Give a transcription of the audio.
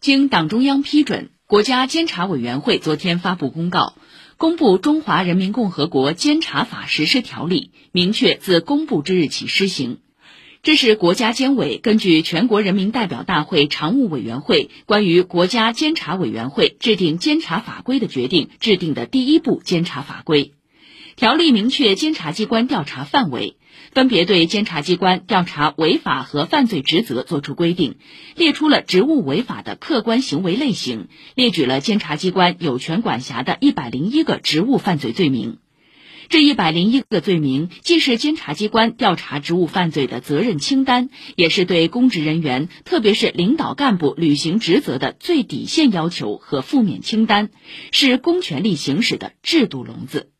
经党中央批准，国家监察委员会昨天发布公告，公布《中华人民共和国监察法实施条例》，明确自公布之日起施行。这是国家监委根据全国人民代表大会常务委员会关于国家监察委员会制定监察法规的决定制定的第一部监察法规。条例明确监察机关调查范围，分别对监察机关调查违法和犯罪职责作出规定，列出了职务违法的客观行为类型，列举了监察机关有权管辖的一百零一个职务犯罪罪名。这一百零一个罪名，既是监察机关调查职务犯罪的责任清单，也是对公职人员，特别是领导干部履行职责的最底线要求和负面清单，是公权力行使的制度笼子。